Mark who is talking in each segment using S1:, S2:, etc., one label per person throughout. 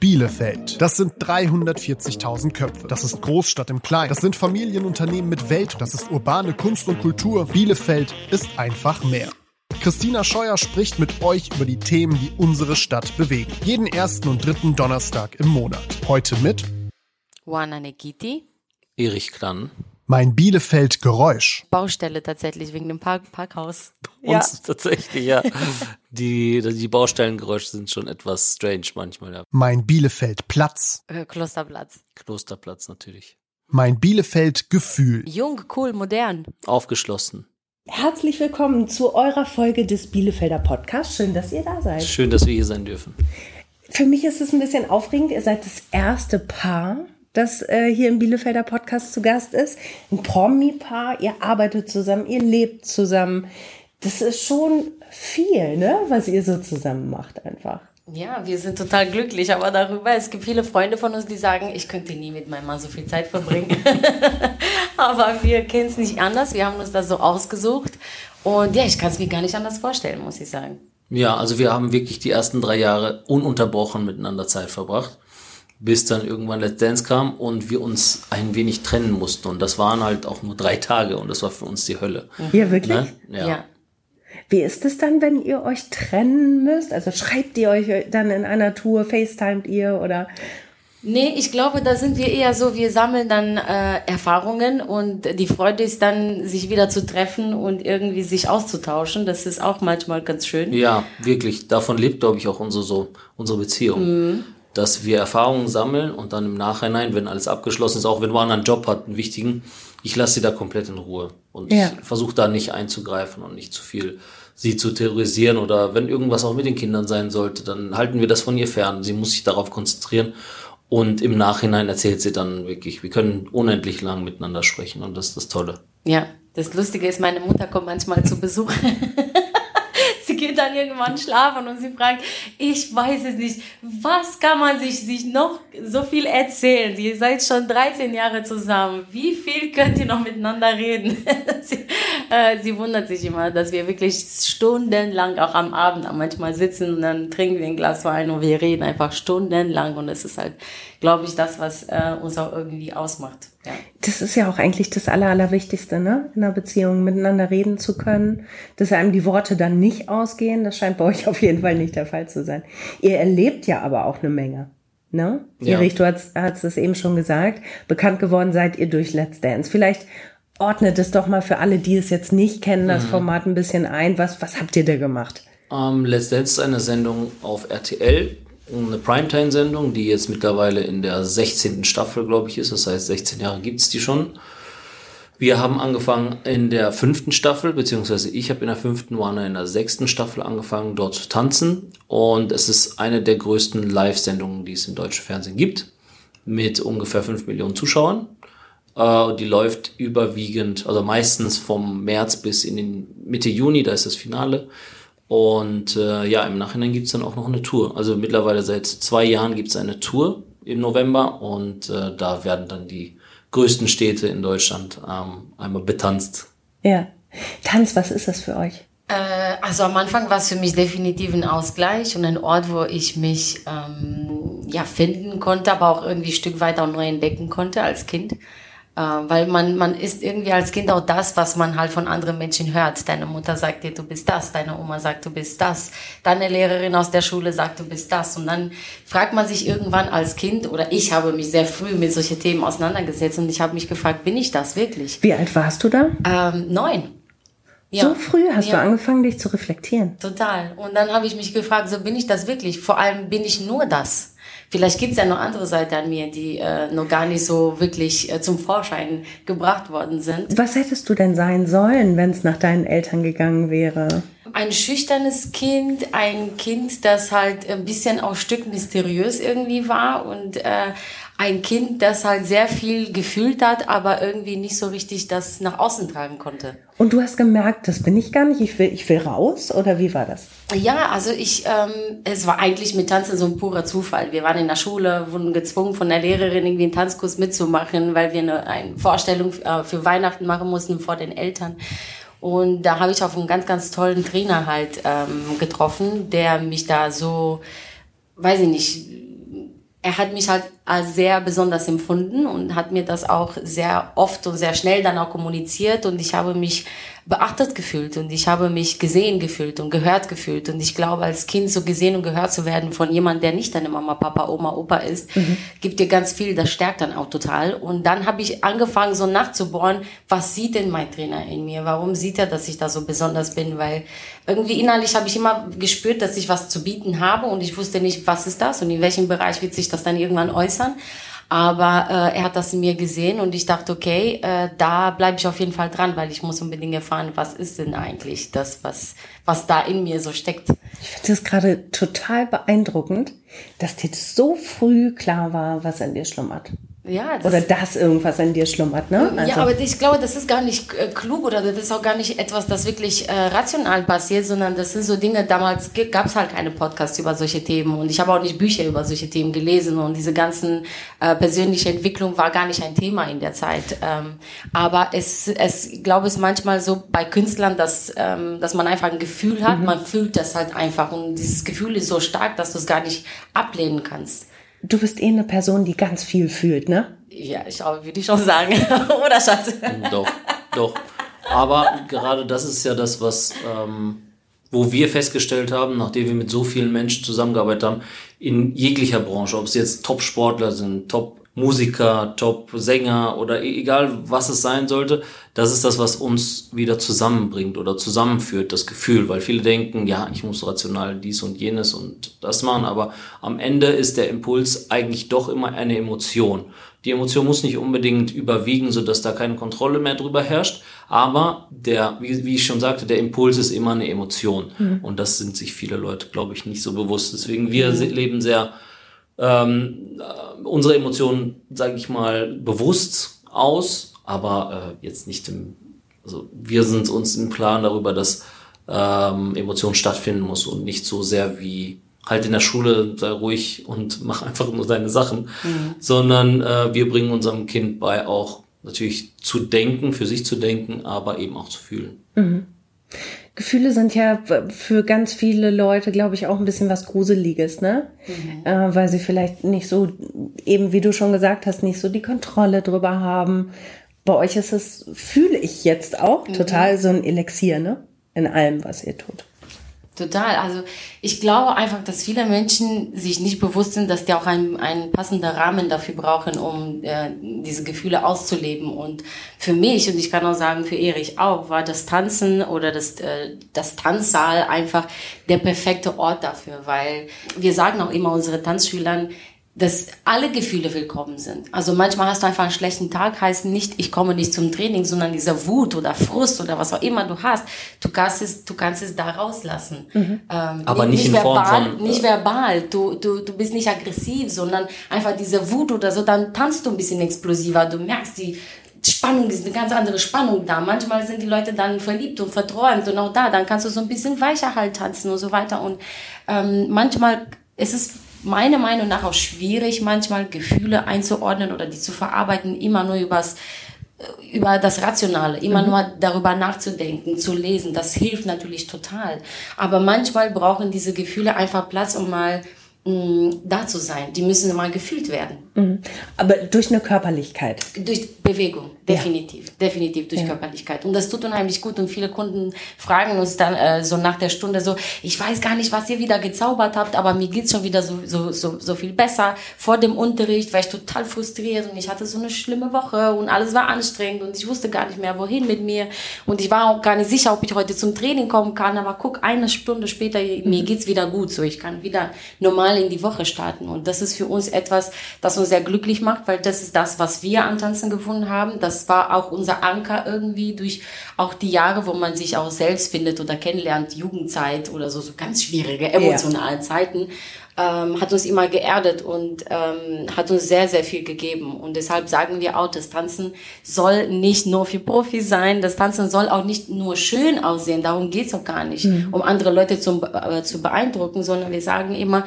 S1: Bielefeld. Das sind 340.000 Köpfe. Das ist Großstadt im Kleinen. Das sind Familienunternehmen mit Welt. Das ist urbane Kunst und Kultur. Bielefeld ist einfach mehr. Christina Scheuer spricht mit euch über die Themen, die unsere Stadt bewegen. Jeden ersten und dritten Donnerstag im Monat. Heute mit
S2: Juana Nekiti.
S3: Erich Krann.
S1: Mein Bielefeld Geräusch.
S2: Baustelle tatsächlich wegen dem Park Parkhaus.
S3: Uns ja. tatsächlich, ja. Die, die Baustellengeräusche sind schon etwas strange manchmal, ja.
S1: Mein Bielefeld Platz.
S2: Äh, Klosterplatz.
S3: Klosterplatz natürlich.
S1: Mein Bielefeld Gefühl.
S2: Jung, cool, modern.
S3: Aufgeschlossen.
S4: Herzlich willkommen zu eurer Folge des Bielefelder Podcasts. Schön, dass ihr da seid.
S3: Schön, dass wir hier sein dürfen.
S4: Für mich ist es ein bisschen aufregend. Ihr seid das erste Paar, das äh, hier im Bielefelder Podcast zu Gast ist. Ein Promi-Paar, ihr arbeitet zusammen, ihr lebt zusammen. Das ist schon viel, ne, was ihr so zusammen macht einfach.
S2: Ja, wir sind total glücklich, aber darüber, es gibt viele Freunde von uns, die sagen, ich könnte nie mit meinem Mann so viel Zeit verbringen. aber wir kennen es nicht anders, wir haben uns das so ausgesucht und ja, ich kann es mir gar nicht anders vorstellen, muss ich sagen.
S3: Ja, also wir haben wirklich die ersten drei Jahre ununterbrochen miteinander Zeit verbracht bis dann irgendwann Let's Dance kam und wir uns ein wenig trennen mussten. Und das waren halt auch nur drei Tage und das war für uns die Hölle.
S4: Ja, wirklich? Ne?
S3: Ja. ja.
S4: Wie ist es dann, wenn ihr euch trennen müsst? Also schreibt ihr euch dann in einer Tour, FaceTimet ihr oder?
S2: Nee, ich glaube, da sind wir eher so, wir sammeln dann äh, Erfahrungen und die Freude ist dann, sich wieder zu treffen und irgendwie sich auszutauschen. Das ist auch manchmal ganz schön.
S3: Ja, wirklich. Davon lebt, glaube ich, auch unsere, so, unsere Beziehung. Mhm dass wir Erfahrungen sammeln und dann im Nachhinein, wenn alles abgeschlossen ist, auch wenn man einen Job hat, einen wichtigen, ich lasse sie da komplett in Ruhe und ja. versuche da nicht einzugreifen und nicht zu viel sie zu terrorisieren oder wenn irgendwas auch mit den Kindern sein sollte, dann halten wir das von ihr fern. Sie muss sich darauf konzentrieren und im Nachhinein erzählt sie dann wirklich, wir können unendlich lang miteinander sprechen und das ist das Tolle.
S2: Ja, das Lustige ist, meine Mutter kommt manchmal zu Besuch. dann irgendwann schlafen und sie fragt, ich weiß es nicht, was kann man sich, sich noch so viel erzählen? Ihr seid schon 13 Jahre zusammen. Wie viel könnt ihr noch miteinander reden? sie, äh, sie wundert sich immer, dass wir wirklich stundenlang auch am Abend manchmal sitzen und dann trinken wir ein Glas Wein und wir reden einfach stundenlang und es ist halt, glaube ich, das, was äh, uns auch irgendwie ausmacht. Ja.
S4: Das ist ja auch eigentlich das Aller, Allerwichtigste, ne? In einer Beziehung miteinander reden zu können, dass einem die Worte dann nicht ausgehen. Das scheint bei euch auf jeden Fall nicht der Fall zu sein. Ihr erlebt ja aber auch eine Menge. Ne? Ja. Erich, du hast, hast es eben schon gesagt. Bekannt geworden seid ihr durch Let's Dance. Vielleicht ordnet es doch mal für alle, die es jetzt nicht kennen, das mhm. Format ein bisschen ein. Was, was habt ihr da gemacht?
S3: Ähm, Let's Dance ist eine Sendung auf RTL eine Primetime-Sendung, die jetzt mittlerweile in der 16. Staffel, glaube ich, ist. Das heißt, 16 Jahre gibt's die schon. Wir haben angefangen in der fünften Staffel, beziehungsweise ich habe in der fünften, Warner in der sechsten Staffel angefangen, dort zu tanzen. Und es ist eine der größten Live-Sendungen, die es im deutschen Fernsehen gibt, mit ungefähr 5 Millionen Zuschauern. Äh, die läuft überwiegend, also meistens vom März bis in den Mitte Juni, da ist das Finale. Und äh, ja, im Nachhinein gibt's dann auch noch eine Tour. Also mittlerweile seit zwei Jahren gibt's eine Tour im November und äh, da werden dann die größten Städte in Deutschland ähm, einmal betanzt.
S4: Ja. Tanz, was ist das für euch?
S2: Äh, also am Anfang war es für mich definitiv ein Ausgleich und ein Ort, wo ich mich ähm, ja finden konnte, aber auch irgendwie ein Stück weit auch neu entdecken konnte als Kind. Äh, weil man, man ist irgendwie als Kind auch das, was man halt von anderen Menschen hört. Deine Mutter sagt dir, du bist das, deine Oma sagt, du bist das, deine Lehrerin aus der Schule sagt, du bist das. Und dann fragt man sich irgendwann als Kind, oder ich habe mich sehr früh mit solchen Themen auseinandergesetzt und ich habe mich gefragt, bin ich das wirklich?
S4: Wie alt warst du da?
S2: Ähm, neun.
S4: Ja. So früh hast ja. du angefangen, dich zu reflektieren.
S2: Total. Und dann habe ich mich gefragt, so bin ich das wirklich? Vor allem bin ich nur das. Vielleicht gibt es ja noch andere Seiten an mir, die äh, noch gar nicht so wirklich äh, zum Vorschein gebracht worden sind.
S4: Was hättest du denn sein sollen, wenn es nach deinen Eltern gegangen wäre?
S2: Ein schüchternes Kind, ein Kind, das halt ein bisschen auch Stück mysteriös irgendwie war und äh, ein Kind, das halt sehr viel gefühlt hat, aber irgendwie nicht so richtig das nach außen tragen konnte.
S4: Und du hast gemerkt, das bin ich gar nicht, ich will, ich will raus oder wie war das?
S2: Ja, also ich, ähm, es war eigentlich mit Tanzen so ein purer Zufall. Wir waren in der Schule, wurden gezwungen von der Lehrerin irgendwie einen Tanzkurs mitzumachen, weil wir eine, eine Vorstellung äh, für Weihnachten machen mussten vor den Eltern. Und da habe ich auf einen ganz, ganz tollen Trainer halt ähm, getroffen, der mich da so, weiß ich nicht, er hat mich halt als sehr besonders empfunden und hat mir das auch sehr oft und sehr schnell dann auch kommuniziert und ich habe mich beachtet gefühlt und ich habe mich gesehen gefühlt und gehört gefühlt und ich glaube als Kind so gesehen und gehört zu werden von jemandem, der nicht deine Mama, Papa, Oma, Opa ist, mhm. gibt dir ganz viel, das stärkt dann auch total und dann habe ich angefangen so nachzubohren, was sieht denn mein Trainer in mir, warum sieht er, dass ich da so besonders bin, weil irgendwie innerlich habe ich immer gespürt, dass ich was zu bieten habe und ich wusste nicht, was ist das und in welchem Bereich wird sich das dann irgendwann äußern. Aber äh, er hat das in mir gesehen und ich dachte, okay, äh, da bleibe ich auf jeden Fall dran, weil ich muss unbedingt erfahren, was ist denn eigentlich das, was, was da in mir so steckt.
S4: Ich finde das gerade total beeindruckend, dass dir so früh klar war, was an dir schlummert. Ja, das oder dass irgendwas in dir schlummert, ne?
S2: Also. Ja, aber ich glaube, das ist gar nicht äh, klug oder das ist auch gar nicht etwas, das wirklich äh, rational passiert, sondern das sind so Dinge, damals gab es halt keine Podcasts über solche Themen und ich habe auch nicht Bücher über solche Themen gelesen und diese ganzen äh, persönliche Entwicklung war gar nicht ein Thema in der Zeit. Ähm, aber es, es, ich glaube, es ist manchmal so bei Künstlern, dass, ähm, dass man einfach ein Gefühl hat, mhm. man fühlt das halt einfach und dieses Gefühl ist so stark, dass du es gar nicht ablehnen kannst.
S4: Du bist eh eine Person, die ganz viel fühlt, ne?
S2: Ja, ich würde ich schon sagen. Oder Schatz?
S3: Doch, doch. Aber gerade das ist ja das, was, ähm, wo wir festgestellt haben, nachdem wir mit so vielen Menschen zusammengearbeitet haben, in jeglicher Branche, ob es jetzt Top-Sportler sind, Top Musiker, Top-Sänger oder e-, egal was es sein sollte, das ist das, was uns wieder zusammenbringt oder zusammenführt, das Gefühl, weil viele denken, ja, ich muss rational dies und jenes und das machen, aber am Ende ist der Impuls eigentlich doch immer eine Emotion. Die Emotion muss nicht unbedingt überwiegen, so dass da keine Kontrolle mehr drüber herrscht, aber der, wie, wie ich schon sagte, der Impuls ist immer eine Emotion mhm. und das sind sich viele Leute, glaube ich, nicht so bewusst. Deswegen wir leben sehr ähm, äh, unsere Emotionen, sage ich mal, bewusst aus, aber äh, jetzt nicht im, also wir sind uns im Plan darüber, dass ähm, Emotion stattfinden muss und nicht so sehr wie halt in der Schule sei ruhig und mach einfach nur deine Sachen, mhm. sondern äh, wir bringen unserem Kind bei auch natürlich zu denken, für sich zu denken, aber eben auch zu fühlen.
S4: Mhm. Gefühle sind ja für ganz viele Leute, glaube ich, auch ein bisschen was Gruseliges, ne? Mhm. Äh, weil sie vielleicht nicht so, eben wie du schon gesagt hast, nicht so die Kontrolle drüber haben. Bei euch ist es, fühle ich jetzt auch, mhm. total so ein Elixier, ne? In allem, was ihr tut.
S2: Total. Also ich glaube einfach, dass viele Menschen sich nicht bewusst sind, dass die auch einen, einen passenden Rahmen dafür brauchen, um äh, diese Gefühle auszuleben. Und für mich, und ich kann auch sagen, für Erich auch, war das Tanzen oder das, äh, das Tanzsaal einfach der perfekte Ort dafür, weil wir sagen auch immer unsere Tanzschülern, dass alle Gefühle willkommen sind. Also manchmal hast du einfach einen schlechten Tag, heißt nicht, ich komme nicht zum Training, sondern dieser Wut oder Frust oder was auch immer du hast, du kannst es, du kannst es da rauslassen.
S3: Mhm. Ähm, Aber nicht, nicht in verbal, Form
S2: von, nicht verbal. Du, du, du bist nicht aggressiv, sondern einfach diese Wut oder so, dann tanzt du ein bisschen explosiver. Du merkst die Spannung ist eine ganz andere Spannung da. Manchmal sind die Leute dann verliebt und verträumt und auch da, dann kannst du so ein bisschen weicher halt tanzen und so weiter. Und ähm, manchmal ist es meiner Meinung nach auch schwierig, manchmal Gefühle einzuordnen oder die zu verarbeiten, immer nur übers äh, über das Rationale, immer mhm. nur darüber nachzudenken, zu lesen, das hilft natürlich total. Aber manchmal brauchen diese Gefühle einfach Platz, um mal da zu sein. Die müssen mal gefühlt werden.
S4: Mhm. Aber durch eine Körperlichkeit.
S2: Durch Bewegung, definitiv. Ja. Definitiv durch ja. Körperlichkeit. Und das tut unheimlich gut. Und viele Kunden fragen uns dann äh, so nach der Stunde so, ich weiß gar nicht, was ihr wieder gezaubert habt, aber mir geht's schon wieder so, so, so, so viel besser. Vor dem Unterricht war ich total frustriert und ich hatte so eine schlimme Woche und alles war anstrengend und ich wusste gar nicht mehr, wohin mit mir. Und ich war auch gar nicht sicher, ob ich heute zum Training kommen kann. Aber guck, eine Stunde später, mir geht's wieder gut. So, ich kann wieder normal in die Woche starten. Und das ist für uns etwas, das uns sehr glücklich macht, weil das ist das, was wir an Tanzen gefunden haben. Das war auch unser Anker irgendwie durch auch die Jahre, wo man sich auch selbst findet oder kennenlernt, Jugendzeit oder so, so ganz schwierige, emotionale ja. Zeiten, ähm, hat uns immer geerdet und ähm, hat uns sehr, sehr viel gegeben. Und deshalb sagen wir auch, das Tanzen soll nicht nur für Profis sein, das Tanzen soll auch nicht nur schön aussehen, darum geht's auch gar nicht, mhm. um andere Leute zum, äh, zu beeindrucken, sondern wir sagen immer,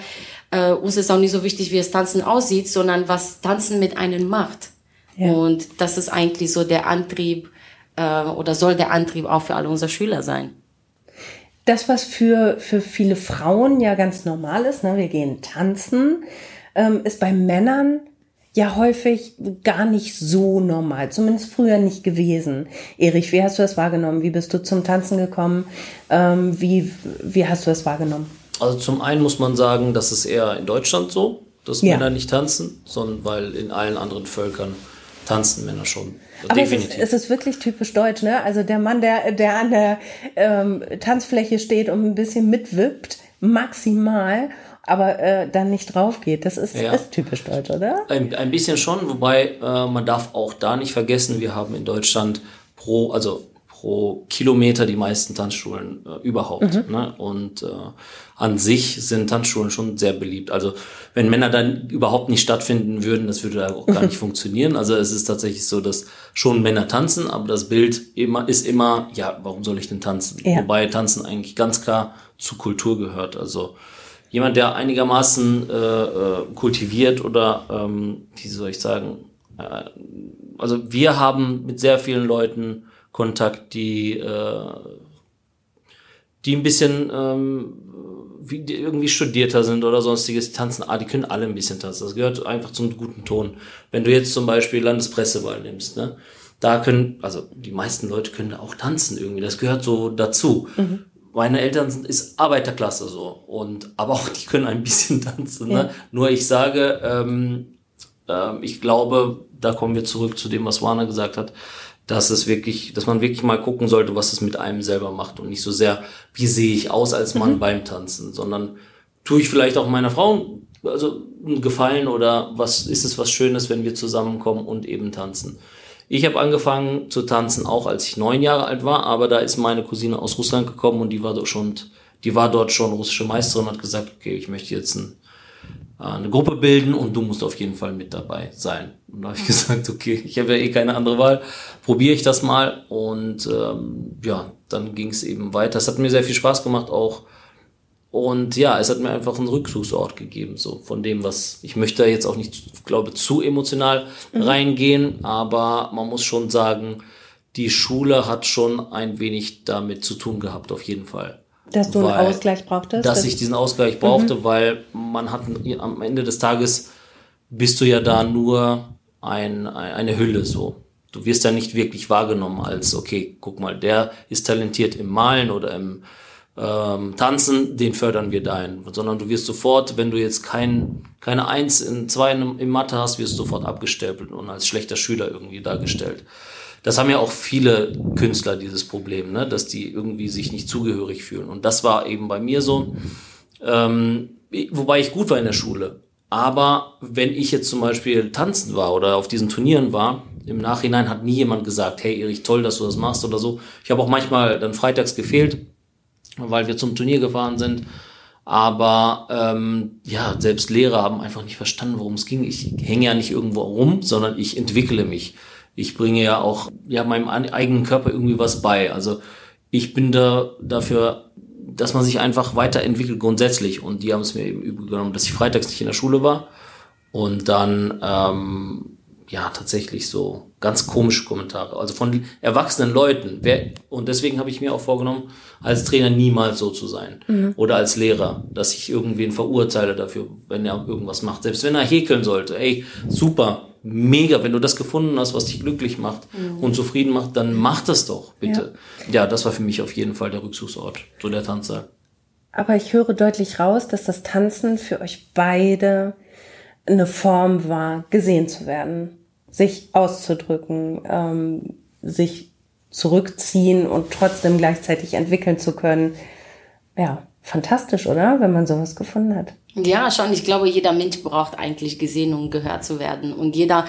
S2: äh, uns ist auch nicht so wichtig, wie das Tanzen aussieht, sondern was Tanzen mit einem macht. Ja. Und das ist eigentlich so der Antrieb äh, oder soll der Antrieb auch für alle unsere Schüler sein.
S4: Das, was für, für viele Frauen ja ganz normal ist, ne? wir gehen tanzen, ähm, ist bei Männern ja häufig gar nicht so normal, zumindest früher nicht gewesen. Erich, wie hast du das wahrgenommen? Wie bist du zum Tanzen gekommen? Ähm, wie, wie hast du das wahrgenommen?
S3: Also zum einen muss man sagen, das ist eher in Deutschland so, dass ja. Männer nicht tanzen, sondern weil in allen anderen Völkern tanzen Männer schon.
S4: Aber Definitiv. Es, ist, es ist wirklich typisch deutsch, ne? Also der Mann, der, der an der ähm, Tanzfläche steht und ein bisschen mitwippt, maximal aber äh, dann nicht drauf geht. Das ist, ja. ist typisch deutsch, oder?
S3: Ein, ein bisschen schon, wobei äh, man darf auch da nicht vergessen, wir haben in Deutschland pro, also pro Kilometer die meisten Tanzschulen äh, überhaupt. Mhm. Ne? Und äh, an sich sind Tanzschulen schon sehr beliebt. Also wenn Männer dann überhaupt nicht stattfinden würden, das würde auch gar nicht funktionieren. Also es ist tatsächlich so, dass schon Männer tanzen, aber das Bild immer ist immer, ja, warum soll ich denn tanzen? Ja. Wobei Tanzen eigentlich ganz klar zur Kultur gehört. Also jemand, der einigermaßen äh, äh, kultiviert oder, ähm, wie soll ich sagen, äh, also wir haben mit sehr vielen Leuten Kontakt, die, äh, die ein bisschen ähm, wie, irgendwie studierter sind oder sonstiges, die tanzen, ah, die können alle ein bisschen tanzen. Das gehört einfach zum guten Ton. Wenn du jetzt zum Beispiel Landespressewahl nimmst, ne, da können, also die meisten Leute können da auch tanzen irgendwie. Das gehört so dazu. Mhm meine Eltern sind ist Arbeiterklasse so und aber auch die können ein bisschen tanzen. Ne? Ja. Nur ich sage, ähm, äh, ich glaube, da kommen wir zurück zu dem, was Warner gesagt hat, dass es wirklich, dass man wirklich mal gucken sollte, was es mit einem selber macht und nicht so sehr, wie sehe ich aus als Mann mhm. beim Tanzen, sondern tue ich vielleicht auch meiner Frau also einen Gefallen oder was ist es was Schönes, wenn wir zusammenkommen und eben tanzen. Ich habe angefangen zu tanzen, auch als ich neun Jahre alt war, aber da ist meine Cousine aus Russland gekommen und die war dort schon, die war dort schon russische Meisterin und hat gesagt, okay, ich möchte jetzt ein, eine Gruppe bilden und du musst auf jeden Fall mit dabei sein. Und da habe ich gesagt, okay, ich habe ja eh keine andere Wahl, probiere ich das mal und ähm, ja, dann ging es eben weiter. Es hat mir sehr viel Spaß gemacht, auch und ja, es hat mir einfach einen Rückzugsort gegeben, so von dem, was ich möchte jetzt auch nicht, glaube zu emotional mhm. reingehen, aber man muss schon sagen, die Schule hat schon ein wenig damit zu tun gehabt, auf jeden Fall.
S4: Dass du weil, einen Ausgleich brauchtest?
S3: Dass ich diesen Ausgleich brauchte, mhm. weil man hat am Ende des Tages bist du ja da nur ein, eine Hülle so. Du wirst ja nicht wirklich wahrgenommen als, okay, guck mal, der ist talentiert im Malen oder im ähm, Tanzen, den fördern wir dahin. Sondern du wirst sofort, wenn du jetzt kein, keine Eins in zwei im Mathe hast, wirst du sofort abgestempelt und als schlechter Schüler irgendwie dargestellt. Das haben ja auch viele Künstler dieses Problem, ne? dass die irgendwie sich nicht zugehörig fühlen. Und das war eben bei mir so. Ähm, wobei ich gut war in der Schule. Aber wenn ich jetzt zum Beispiel tanzen war oder auf diesen Turnieren war, im Nachhinein hat nie jemand gesagt, hey Erich, toll, dass du das machst oder so. Ich habe auch manchmal dann freitags gefehlt, weil wir zum Turnier gefahren sind. Aber ähm, ja, selbst Lehrer haben einfach nicht verstanden, worum es ging. Ich hänge ja nicht irgendwo rum, sondern ich entwickle mich. Ich bringe ja auch ja meinem eigenen Körper irgendwie was bei. Also ich bin da dafür, dass man sich einfach weiterentwickelt grundsätzlich. Und die haben es mir eben übel genommen, dass ich freitags nicht in der Schule war und dann ähm, ja tatsächlich so ganz komische Kommentare, also von erwachsenen Leuten. Wer, und deswegen habe ich mir auch vorgenommen, als Trainer niemals so zu sein. Mhm. Oder als Lehrer, dass ich irgendwen verurteile dafür, wenn er irgendwas macht. Selbst wenn er häkeln sollte, ey, super, mega, wenn du das gefunden hast, was dich glücklich macht mhm. und zufrieden macht, dann mach das doch, bitte. Ja. ja, das war für mich auf jeden Fall der Rückzugsort, so der Tanzsaal.
S4: Aber ich höre deutlich raus, dass das Tanzen für euch beide eine Form war, gesehen zu werden sich auszudrücken, ähm, sich zurückziehen und trotzdem gleichzeitig entwickeln zu können. Ja, fantastisch, oder? Wenn man sowas gefunden hat.
S2: Ja, schon. Ich glaube, jeder Mensch braucht eigentlich gesehen und gehört zu werden. Und jeder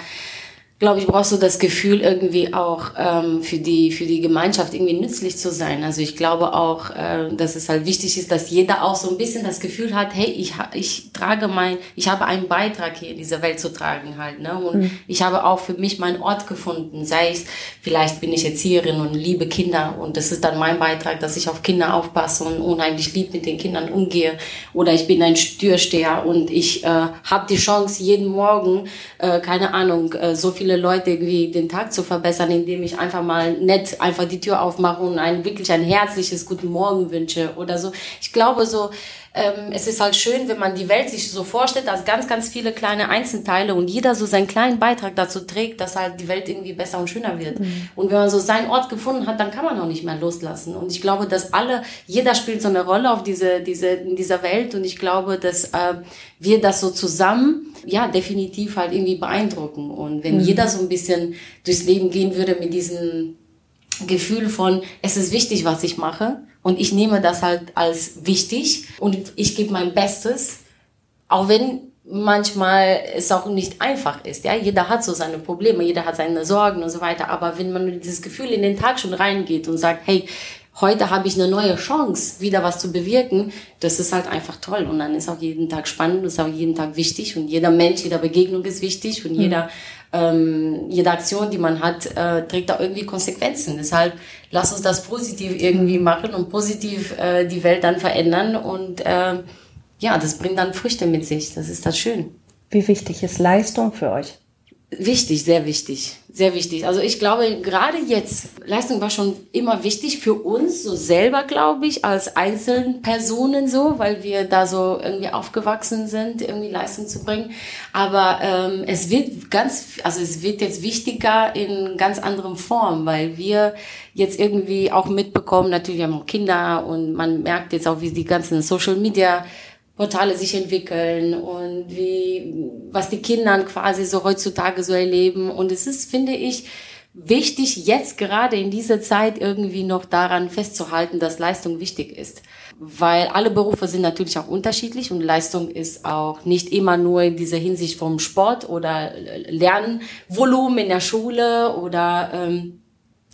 S2: glaube ich, brauchst du das Gefühl irgendwie auch ähm, für die für die Gemeinschaft irgendwie nützlich zu sein. Also ich glaube auch, äh, dass es halt wichtig ist, dass jeder auch so ein bisschen das Gefühl hat, hey, ich ich trage mein, ich habe einen Beitrag hier in dieser Welt zu tragen halt, ne? Und mhm. ich habe auch für mich meinen Ort gefunden. Sei es vielleicht bin ich Erzieherin und liebe Kinder und das ist dann mein Beitrag, dass ich auf Kinder aufpasse und unheimlich lieb mit den Kindern umgehe. Oder ich bin ein Türsteher und ich äh, habe die Chance jeden Morgen, äh, keine Ahnung, äh, so viele viele Leute irgendwie den Tag zu verbessern, indem ich einfach mal nett einfach die Tür aufmache und ein wirklich ein herzliches Guten Morgen wünsche oder so. Ich glaube so, ähm, es ist halt schön, wenn man die Welt sich so vorstellt, als ganz, ganz viele kleine Einzelteile und jeder so seinen kleinen Beitrag dazu trägt, dass halt die Welt irgendwie besser und schöner wird. Mhm. Und wenn man so seinen Ort gefunden hat, dann kann man auch nicht mehr loslassen. Und ich glaube, dass alle, jeder spielt so eine Rolle auf diese, diese, in dieser Welt und ich glaube, dass äh, wir das so zusammen, ja, definitiv halt irgendwie beeindrucken. Und wenn mhm. jeder so ein bisschen durchs Leben gehen würde mit diesem Gefühl von, es ist wichtig, was ich mache und ich nehme das halt als wichtig und ich gebe mein Bestes, auch wenn manchmal es auch nicht einfach ist. Ja, jeder hat so seine Probleme, jeder hat seine Sorgen und so weiter. Aber wenn man dieses Gefühl in den Tag schon reingeht und sagt, hey, heute habe ich eine neue Chance, wieder was zu bewirken, das ist halt einfach toll. Und dann ist auch jeden Tag spannend, ist auch jeden Tag wichtig und jeder Mensch, jeder Begegnung ist wichtig und mhm. jeder ähm, jede Aktion, die man hat, äh, trägt auch irgendwie Konsequenzen. Deshalb lass uns das positiv irgendwie machen und positiv äh, die Welt dann verändern und äh, ja, das bringt dann Früchte mit sich. Das ist das schön.
S4: Wie wichtig ist Leistung für euch?
S2: Wichtig, sehr wichtig, sehr wichtig. Also ich glaube, gerade jetzt, Leistung war schon immer wichtig für uns, so selber, glaube ich, als einzelnen Personen so, weil wir da so irgendwie aufgewachsen sind, irgendwie Leistung zu bringen. Aber ähm, es wird ganz, also es wird jetzt wichtiger in ganz anderem Form, weil wir jetzt irgendwie auch mitbekommen, natürlich haben wir Kinder und man merkt jetzt auch, wie die ganzen Social Media Portale sich entwickeln und wie, was die Kinder quasi so heutzutage so erleben. Und es ist, finde ich, wichtig, jetzt gerade in dieser Zeit irgendwie noch daran festzuhalten, dass Leistung wichtig ist. Weil alle Berufe sind natürlich auch unterschiedlich und Leistung ist auch nicht immer nur in dieser Hinsicht vom Sport oder Lernvolumen in der Schule oder ähm,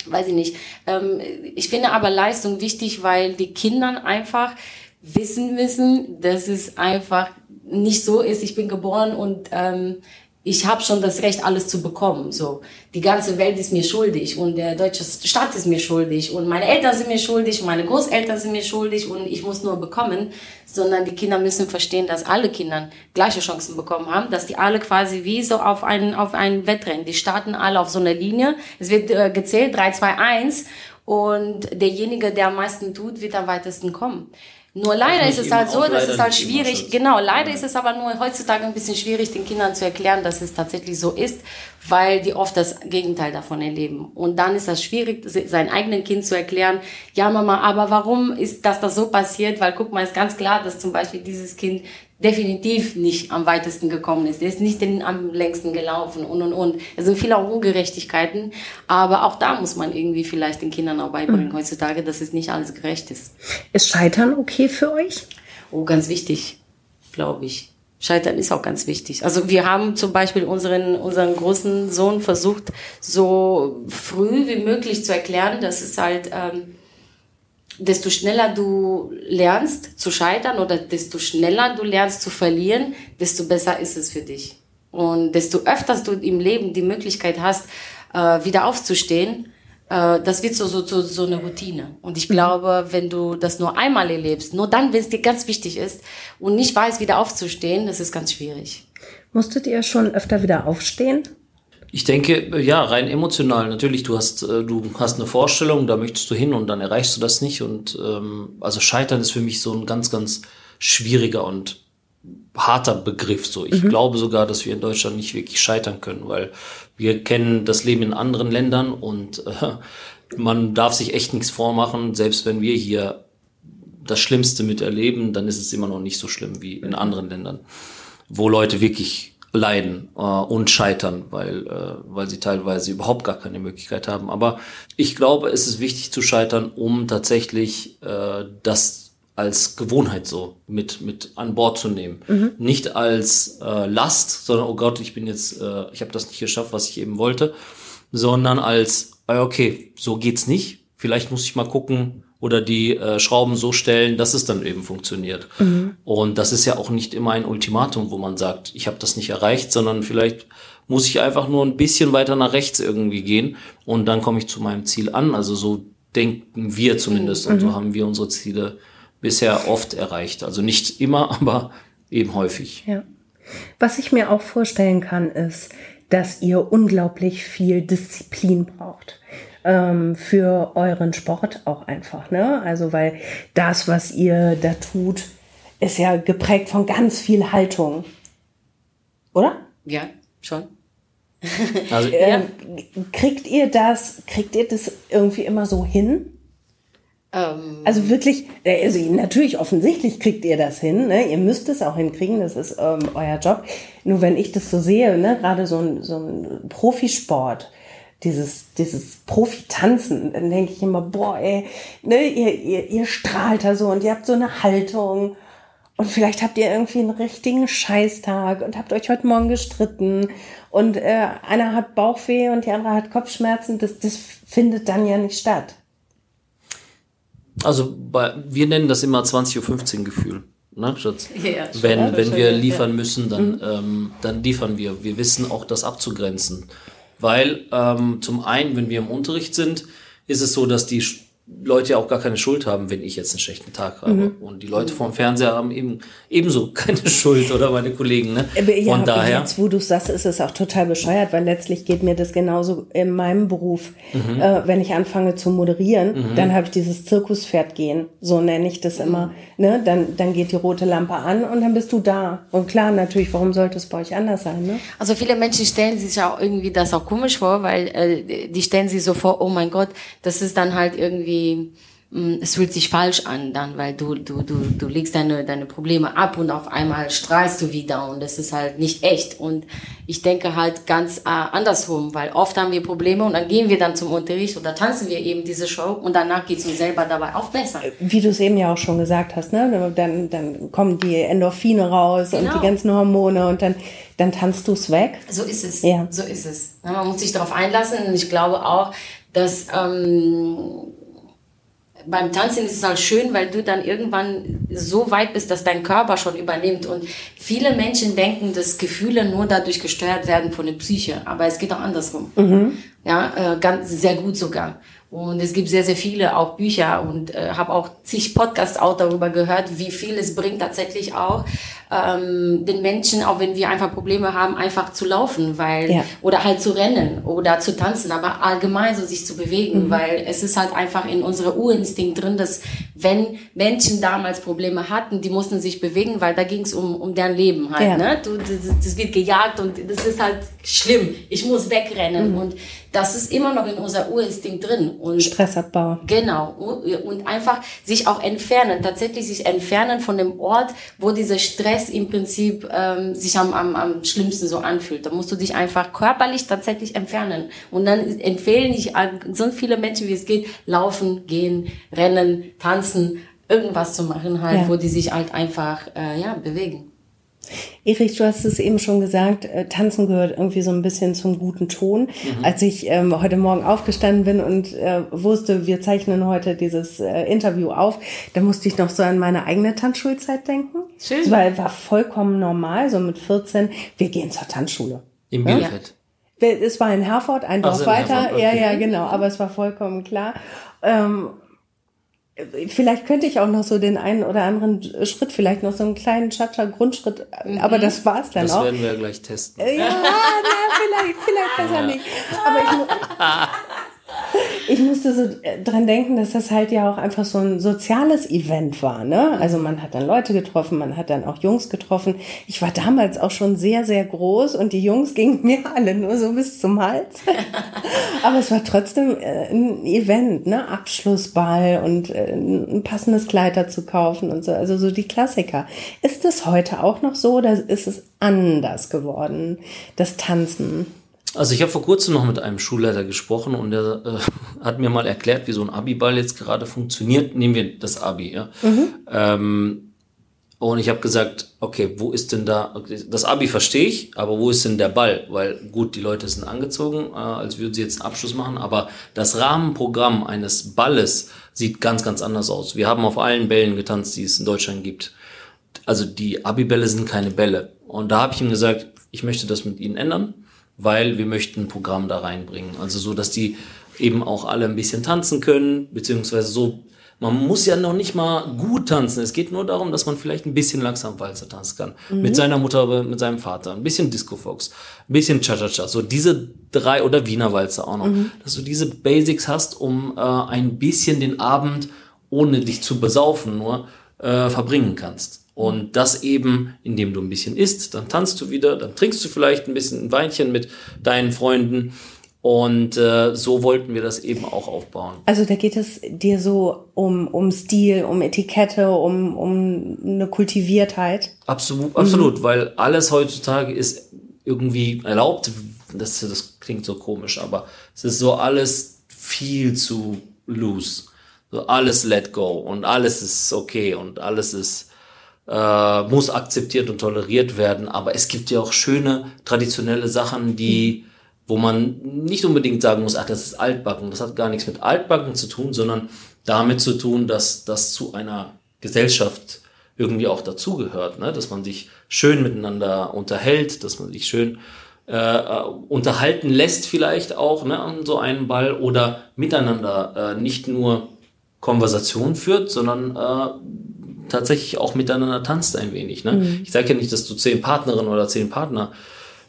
S2: weiß ich nicht. Ähm, ich finde aber Leistung wichtig, weil die Kindern einfach wissen müssen, dass es einfach nicht so ist, ich bin geboren und ähm, ich habe schon das Recht, alles zu bekommen. So, die ganze Welt ist mir schuldig und der deutsche Staat ist mir schuldig und meine Eltern sind mir schuldig meine Großeltern sind mir schuldig und ich muss nur bekommen, sondern die Kinder müssen verstehen, dass alle Kinder gleiche Chancen bekommen haben, dass die alle quasi wie so auf einen auf einen Wettrennen, die starten alle auf so einer Linie. Es wird äh, gezählt 3 2 1 und derjenige, der am meisten tut, wird am weitesten kommen. Nur leider ist es halt so, dass es halt schwierig, genau, leider ist es aber nur heutzutage ein bisschen schwierig, den Kindern zu erklären, dass es tatsächlich so ist, weil die oft das Gegenteil davon erleben. Und dann ist das schwierig, sein eigenen Kind zu erklären, ja Mama, aber warum ist das das so passiert? Weil guck mal, ist ganz klar, dass zum Beispiel dieses Kind definitiv nicht am weitesten gekommen ist. Er ist nicht den, am längsten gelaufen und und und. Es sind viele Ungerechtigkeiten, aber auch da muss man irgendwie vielleicht den Kindern auch beibringen mhm. heutzutage, dass es nicht alles gerecht ist.
S4: Ist Scheitern okay für euch?
S2: Oh, ganz wichtig, glaube ich. Scheitern ist auch ganz wichtig. Also wir haben zum Beispiel unseren, unseren großen Sohn versucht, so früh wie möglich zu erklären, dass es halt ähm, desto schneller du lernst zu scheitern oder desto schneller du lernst zu verlieren, desto besser ist es für dich. Und desto öfters du im Leben die Möglichkeit hast, äh, wieder aufzustehen, äh, das wird so, so, so, so eine Routine. Und ich glaube, wenn du das nur einmal erlebst, nur dann, wenn es dir ganz wichtig ist und nicht weißt, wieder aufzustehen, das ist ganz schwierig.
S4: Musstet ihr schon öfter wieder aufstehen?
S3: Ich denke, ja, rein emotional. Natürlich, du hast, äh, du hast eine Vorstellung, da möchtest du hin und dann erreichst du das nicht. Und ähm, also Scheitern ist für mich so ein ganz, ganz schwieriger und harter Begriff. So, ich mhm. glaube sogar, dass wir in Deutschland nicht wirklich scheitern können, weil wir kennen das Leben in anderen Ländern und äh, man darf sich echt nichts vormachen. Selbst wenn wir hier das Schlimmste miterleben, dann ist es immer noch nicht so schlimm wie in anderen Ländern, wo Leute wirklich leiden äh, und scheitern, weil, äh, weil sie teilweise überhaupt gar keine Möglichkeit haben. Aber ich glaube, es ist wichtig zu scheitern, um tatsächlich äh, das als Gewohnheit so mit, mit an Bord zu nehmen. Mhm. Nicht als äh, Last, sondern, oh Gott, ich bin jetzt, äh, ich habe das nicht geschafft, was ich eben wollte, sondern als, äh, okay, so geht's nicht. Vielleicht muss ich mal gucken, oder die äh, Schrauben so stellen, dass es dann eben funktioniert. Mhm. Und das ist ja auch nicht immer ein Ultimatum, wo man sagt, ich habe das nicht erreicht, sondern vielleicht muss ich einfach nur ein bisschen weiter nach rechts irgendwie gehen und dann komme ich zu meinem Ziel an. Also so denken wir zumindest mhm. und so mhm. haben wir unsere Ziele bisher oft erreicht. Also nicht immer, aber eben häufig.
S4: Ja. Was ich mir auch vorstellen kann, ist, dass ihr unglaublich viel Disziplin braucht ähm, für euren Sport auch einfach. Ne? Also weil das, was ihr da tut, ist ja geprägt von ganz viel Haltung. Oder?
S2: Ja, schon.
S3: Also,
S4: Ähm, kriegt ihr das, kriegt ihr das irgendwie immer so hin?
S2: Ähm,
S4: Also wirklich, äh, also natürlich offensichtlich kriegt ihr das hin, ne? ihr müsst es auch hinkriegen, das ist ähm, euer Job. Nur wenn ich das so sehe, ne? gerade so ein, so ein Profisport, dieses, dieses Profitanzen, dann denke ich immer, boah, ey, ne? ihr, ihr, ihr strahlt da so und ihr habt so eine Haltung. Und vielleicht habt ihr irgendwie einen richtigen Scheißtag und habt euch heute Morgen gestritten und äh, einer hat Bauchweh und die andere hat Kopfschmerzen. Das, das findet dann ja nicht statt.
S3: also bei, wir nennen das immer 20.15 Uhr Gefühl. Ne, Schatz?
S2: Ja, ja, schon.
S3: wenn
S2: Ja,
S3: wenn wir
S2: ja.
S3: liefern müssen, dann, ähm, dann liefern wir. Wir wissen auch das abzugrenzen. Weil ähm, zum einen, wenn wir im Unterricht sind, ist es so, dass die Leute ja auch gar keine Schuld haben, wenn ich jetzt einen schlechten Tag habe.
S2: Mhm.
S3: Und die Leute vorm Fernseher haben eben ebenso keine Schuld oder meine Kollegen. Ne?
S4: Ja,
S3: Von daher.
S4: jetzt, wo du sagst, ist es auch total bescheuert, weil letztlich geht mir das genauso in meinem Beruf. Äh, wenn ich anfange zu moderieren, dann habe ich dieses Zirkuspferd gehen, so nenne ich das immer. Ne? Dann, dann geht die rote Lampe an und dann bist du da. Und klar, natürlich, warum sollte es bei euch anders sein? Ne?
S2: Also viele Menschen stellen sich auch irgendwie das auch komisch vor, weil äh, die stellen sich so vor, oh mein Gott, das ist dann halt irgendwie, mh, es fühlt sich falsch an dann, weil du du du du legst deine deine Probleme ab und auf einmal strahlst du wieder und das ist halt nicht echt und ich denke halt ganz äh, andersrum, weil oft haben wir Probleme und dann gehen wir dann zum Unterricht oder tanzen wir eben diese Show und danach geht's uns selber dabei auch besser.
S4: Wie du es eben ja auch schon gesagt hast, ne? dann, dann kommen die Endorphine raus und
S2: Genau.
S4: die ganzen Hormone und dann, dann tanzt du es weg.
S2: So ist es.
S4: Ja.
S2: So ist es. Man muss sich darauf einlassen und ich glaube auch, dass ähm, beim Tanzen ist es halt schön, weil du dann irgendwann so weit bist, dass dein Körper schon übernimmt. Und viele Menschen denken, dass Gefühle nur dadurch gesteuert werden von der Psyche. Aber es geht auch andersrum. Ja, äh, ganz sehr gut sogar. Und es gibt sehr, sehr viele auch Bücher und äh, habe auch zig Podcasts auch darüber gehört, wie viel es bringt tatsächlich auch ähm, den Menschen, auch wenn wir einfach Probleme haben, einfach zu laufen, weil
S4: Ja.
S2: oder halt zu rennen oder zu tanzen, aber allgemein so sich zu bewegen, weil es ist halt einfach in unserer Urinstinkt drin, dass wenn Menschen damals Probleme hatten, die mussten sich bewegen, weil da ging es um, um deren Leben halt.
S4: Ja.
S2: Ne? Du, das, das wird gejagt und das ist halt schlimm. Ich muss wegrennen und das ist immer noch in unser Urinstinkt drin und
S4: Stressabbau.
S2: Genau. Und einfach sich auch entfernen, tatsächlich sich entfernen von dem Ort, wo dieser Stress im Prinzip ähm, sich am, am, am schlimmsten so anfühlt. Da musst du dich einfach körperlich tatsächlich entfernen. Und dann empfehlen ich an so viele Menschen, wie es geht, laufen, gehen, rennen, tanzen, irgendwas zu machen halt,
S4: Ja.
S2: wo die sich halt einfach äh, ja, bewegen.
S4: Erich, du hast es eben schon gesagt, äh, Tanzen gehört irgendwie so ein bisschen zum guten Ton.
S2: Mhm.
S4: Als ich ähm, heute Morgen aufgestanden bin und äh, wusste, wir zeichnen heute dieses äh, Interview auf, da musste ich noch so an meine eigene Tanzschulzeit denken.
S2: Schön.
S4: Es war, vollkommen normal, so mit 14, wir gehen zur Tanzschule.
S3: In Bielefeld.
S4: Es war in Herford, ein Dorf
S3: so, in
S4: weiter.
S3: Herford,
S4: Ja,
S3: okay.
S4: ja, genau. Aber es war vollkommen klar. Ähm, vielleicht könnte ich auch noch so den einen oder anderen Schritt, vielleicht noch so einen kleinen Chacha-Grundschritt, aber das war's dann
S3: Das
S4: auch.
S3: werden wir gleich testen.
S4: Ja, na, vielleicht, vielleicht besser nicht. Aber ich, ich musste so äh, dran denken, dass das halt ja auch einfach so ein soziales Event war. Ne? Also man hat dann Leute getroffen, man hat dann auch Jungs getroffen. Ich war damals auch schon sehr, sehr groß und die Jungs gingen mir alle nur so bis zum Hals. Aber es war trotzdem äh, ein Event, ne? Abschlussball und äh, ein passendes Kleid dazu kaufen und so. Also so die Klassiker. Ist es heute auch noch so oder ist es anders geworden, das Tanzen?
S3: Also ich habe vor kurzem noch mit einem Schulleiter gesprochen und der äh, hat mir mal erklärt, wie so ein Abiball jetzt gerade funktioniert. Nehmen wir das Abi, ja. Ähm, und ich habe gesagt, okay, wo ist denn da, das Abi verstehe ich, aber wo ist denn der Ball? Weil gut, die Leute sind angezogen, äh, als würden sie jetzt einen Abschluss machen, aber das Rahmenprogramm eines Balles sieht ganz, ganz anders aus. Wir haben auf allen Bällen getanzt, die es in Deutschland gibt. Also die Abibälle sind keine Bälle. Und da habe ich ihm gesagt, ich möchte das mit ihnen ändern, weil wir möchten ein Programm da reinbringen. Also so, dass die eben auch alle ein bisschen tanzen können, beziehungsweise so, man muss ja noch nicht mal gut tanzen. Es geht nur darum, dass man vielleicht ein bisschen langsam Walzer tanzen kann. Mit seiner Mutter, mit seinem Vater. Ein bisschen Disco Fox, ein bisschen Cha-Cha-Cha. So diese drei oder Wiener Walzer auch noch. Dass du diese Basics hast, um äh, ein bisschen den Abend, ohne dich zu besaufen, nur äh, verbringen kannst. Und das eben, indem du ein bisschen isst, dann tanzt du wieder, dann trinkst du vielleicht ein bisschen ein Weinchen mit deinen Freunden. Und äh, so wollten wir das eben auch aufbauen.
S4: Also da geht es dir so um, um Stil, um Etikette, um, um eine Kultiviertheit.
S3: Absolut, absolut, mhm. weil alles heutzutage ist irgendwie erlaubt. Das, das klingt so komisch, aber es ist so alles viel zu loose. So alles let go und alles ist okay und alles ist äh, muss akzeptiert und toleriert werden. Aber es gibt ja auch schöne traditionelle Sachen, die wo man nicht unbedingt sagen muss, ach, das ist altbacken. Das hat gar nichts mit altbacken zu tun, sondern damit zu tun, dass das zu einer Gesellschaft irgendwie auch dazugehört, ne? dass man sich schön miteinander unterhält, dass man sich schön äh, unterhalten lässt vielleicht auch ne, an so einem Ball oder miteinander äh, nicht nur Konversation führt, sondern äh, tatsächlich auch miteinander tanzt ein wenig. Ne? Mhm. Ich sage ja nicht, dass du zehn Partnerinnen oder zehn Partner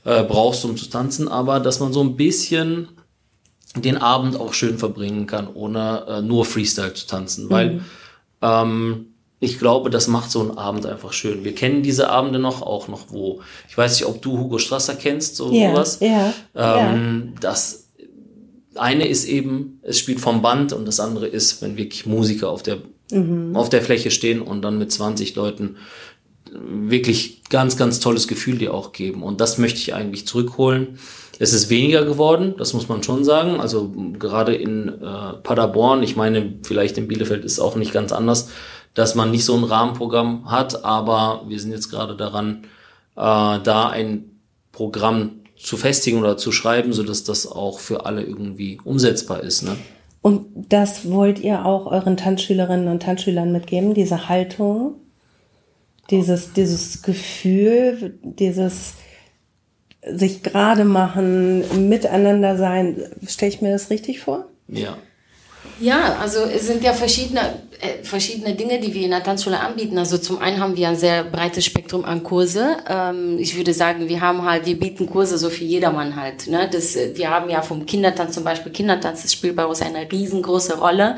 S3: äh, brauchst, um zu tanzen, aber dass man so ein bisschen den Abend auch schön verbringen kann, ohne äh, nur Freestyle zu tanzen, mhm. weil ähm, ich glaube, das macht so einen Abend einfach schön. Wir kennen diese Abende noch, auch noch wo. Ich weiß nicht, ob du Hugo Strasser kennst, so
S4: yeah,
S3: sowas.
S4: Ja,
S3: ähm, ja. Das eine ist eben, es spielt vom Band und das andere ist, wenn wirklich Musiker auf der, mhm. auf der Fläche stehen und dann mit 20 Leuten wirklich ganz, ganz tolles Gefühl dir auch geben. Und das möchte ich eigentlich zurückholen. Es ist weniger geworden, das muss man schon sagen. Also gerade in äh, Paderborn, ich meine, vielleicht in Bielefeld ist es auch nicht ganz anders, dass man nicht so ein Rahmenprogramm hat, aber wir sind jetzt gerade daran, äh, da ein Programm zu festigen oder zu schreiben, so dass das auch für alle irgendwie umsetzbar ist. Ne?
S4: Und das wollt ihr auch euren Tanzschülerinnen und Tanzschülern mitgeben, diese Haltung, dieses, dieses Gefühl, dieses sich gerade machen, miteinander sein. Stelle ich mir das richtig vor?
S3: Ja.
S2: Ja, also es sind ja verschiedene, äh, verschiedene Dinge, die wir in der Tanzschule anbieten. Also zum einen haben wir ein sehr breites Spektrum an Kurse. Ähm, ich würde sagen, wir haben halt, wir bieten Kurse so für jedermann halt. Ne? Das, wir haben ja vom Kindertanz zum Beispiel, Kindertanz, das spielt bei uns eine riesengroße Rolle.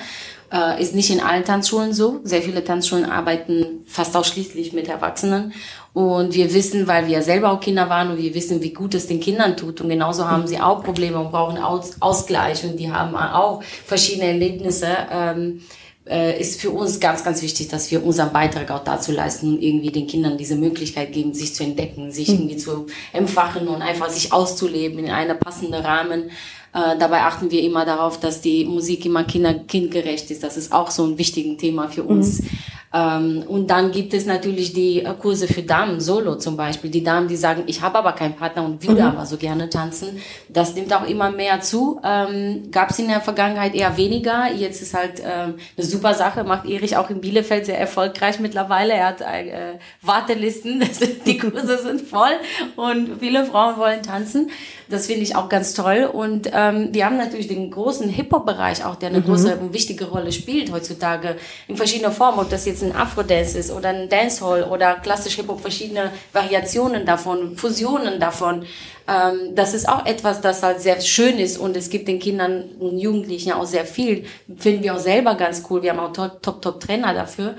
S2: Äh, ist nicht in allen Tanzschulen so. Sehr viele Tanzschulen arbeiten fast ausschließlich mit Erwachsenen. Und wir wissen, weil wir selber auch Kinder waren und wir wissen, wie gut es den Kindern tut. Und genauso haben sie auch Probleme und brauchen Aus Ausgleich und die haben auch verschiedene Erlebnisse. Ähm, äh, ist für uns ganz, ganz wichtig, dass wir unseren Beitrag auch dazu leisten und irgendwie den Kindern diese Möglichkeit geben, sich zu entdecken, sich mhm. irgendwie zu empfachen und einfach sich auszuleben in einem passenden Rahmen. Äh, dabei achten wir immer darauf, dass die Musik immer kinder kindgerecht ist. Das ist auch so ein wichtiges Thema für uns. Mhm. Ähm, und dann gibt es natürlich die äh, Kurse für Damen, Solo zum Beispiel. Die Damen, die sagen, ich habe aber keinen Partner und würde mhm. aber so gerne tanzen. Das nimmt auch immer mehr zu. Ähm, Gab es in der Vergangenheit eher weniger. Jetzt ist halt ähm, eine super Sache. Macht Erich auch in Bielefeld sehr erfolgreich mittlerweile. Er hat äh, Wartelisten. die Kurse sind voll und viele Frauen wollen tanzen. Das finde ich auch ganz toll. Und ähm, wir haben natürlich den großen Hip-Hop-Bereich auch, der eine mhm. große und wichtige Rolle spielt heutzutage in verschiedenen Formen, ob das jetzt ein Afro-Dance ist oder ein Dancehall oder klassisch Hip-Hop, verschiedene Variationen davon, Fusionen davon. Ähm, das ist auch etwas, das halt sehr schön ist und es gibt den Kindern und Jugendlichen auch sehr viel. Finden wir auch selber ganz cool. Wir haben auch Top-Top-Trainer dafür.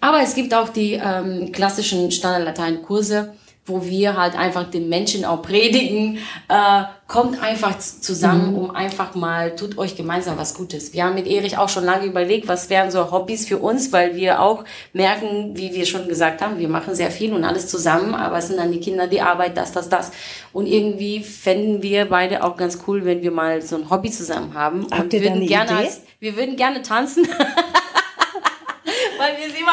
S2: Aber es gibt auch die ähm, klassischen Standard-Latein-Kurse, wo wir halt einfach den Menschen auch predigen, äh, kommt einfach zusammen, mhm. um einfach mal, tut euch gemeinsam was Gutes. Wir haben mit Erich auch schon lange überlegt, was wären so Hobbys für uns, weil wir auch merken, wie wir schon gesagt haben, wir machen sehr viel und alles zusammen, aber es sind dann die Kinder, die Arbeit, das, das, das. Und irgendwie fänden wir beide auch ganz cool, wenn wir mal so ein Hobby zusammen haben.
S4: Habt
S2: und
S4: ihr
S2: würden
S4: eine
S2: gerne
S4: Idee?
S2: Als, wir würden gerne tanzen.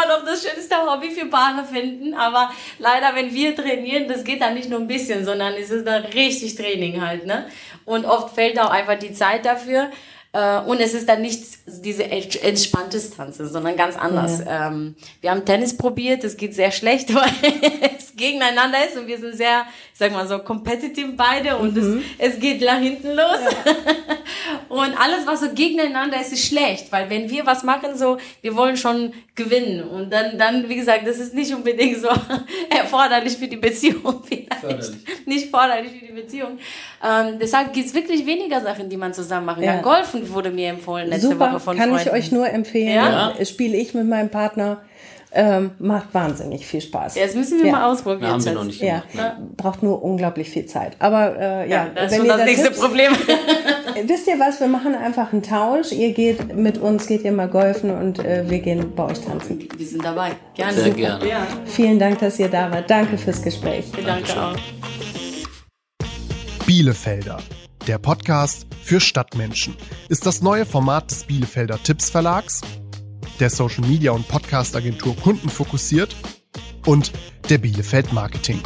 S2: immer noch das schönste Hobby für Paare finden. Aber leider, wenn wir trainieren, das geht dann nicht nur ein bisschen, sondern es ist dann richtig Training halt, ne? Und oft fällt auch einfach die Zeit dafür. Äh, und es ist dann nicht diese entspanntes Tanzen, sondern ganz anders. Ja. Ähm, wir haben Tennis probiert, es geht sehr schlecht, weil es gegeneinander ist und wir sind sehr, ich sag mal so, competitive beide und mhm. es, es geht nach hinten los. Ja. und alles, was so gegeneinander ist, ist schlecht, weil wenn wir was machen, so, wir wollen schon gewinnen und dann, dann, wie gesagt, das ist nicht unbedingt so erforderlich für die Beziehung vielleicht. Förderlich. Nicht förderlich für die Beziehung. Ähm, deshalb gibt's wirklich weniger Sachen, die man zusammen machen kann. Ja. Golfen wurde mir empfohlen letzte
S4: Super,
S2: Woche von
S4: kann
S2: Freunden.
S4: ich euch nur empfehlen.
S2: Ja?
S4: Spiele ich mit meinem Partner Ähm, macht wahnsinnig viel Spaß.
S2: Ja, das müssen wir
S4: Ja.
S2: mal ausprobieren.
S3: Ja, haben wir noch nicht
S4: Ja,
S3: gemacht.
S4: braucht nur unglaublich viel Zeit. Aber äh, ja,
S2: Ja, das ist schon
S4: ihr
S2: das
S4: da
S2: nächste
S4: Tipps-
S2: Problem.
S4: Wisst ihr was? Wir machen einfach einen Tausch. Ihr geht mit uns, geht ihr mal golfen und äh, wir gehen bei euch tanzen.
S2: Wir sind dabei. Gerne.
S3: Sehr gerne.
S2: Ja,
S4: Vielen Dank, dass ihr da wart. Danke fürs Gespräch.
S2: danke auch.
S1: Bielefelder. Der Podcast für Stadtmenschen ist das neue Format des Bielefelder Tipps Verlags, der Social Media und Podcast Agentur Kunden fokussiert und der Bielefeld Marketing.